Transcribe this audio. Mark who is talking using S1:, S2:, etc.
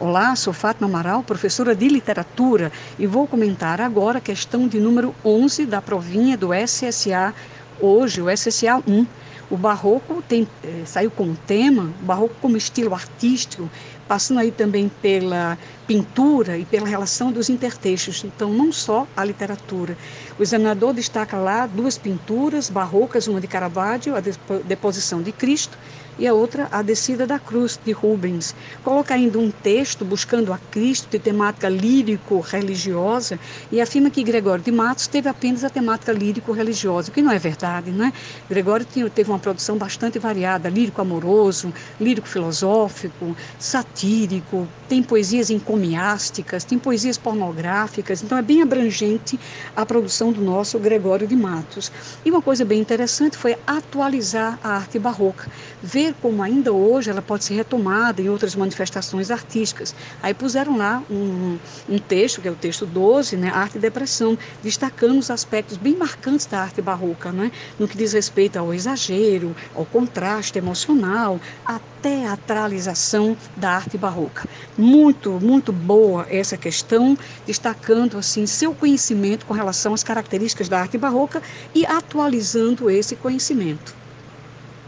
S1: Olá, sou Fátima Amaral, professora de literatura, e vou comentar agora a questão de número 11 da provinha do SSA, hoje, o SSA 1. O barroco tem, eh, saiu com o tema, barroco como estilo artístico, passando aí também pela pintura e pela relação dos intertextos, então não só a literatura. O examinador destaca lá duas pinturas barrocas, uma de Caravaggio, a Deposição de Cristo, e a outra, A Descida da Cruz, de Rubens. Coloca ainda um texto buscando a Cristo de temática lírico-religiosa e afirma que Gregório de Matos teve apenas a temática lírico-religiosa, o que não é verdade, não é? Gregório teve uma produção bastante variada, lírico-amoroso, lírico-filosófico, satírico, tem poesias encomiásticas, tem poesias pornográficas, então é bem abrangente a produção do nosso Gregório de Matos. E uma coisa bem interessante foi atualizar a arte barroca, ver como ainda hoje ela pode ser retomada em outras manifestações artísticas. Aí puseram lá um, um texto, que é o texto 12, né, Arte e Depressão, destacando os aspectos bem marcantes da arte barroca, né, no que diz respeito ao exagero, ao contraste emocional, à teatralização da arte barroca. Muito, muito boa essa questão, destacando assim seu conhecimento com relação às características da arte barroca e atualizando esse conhecimento.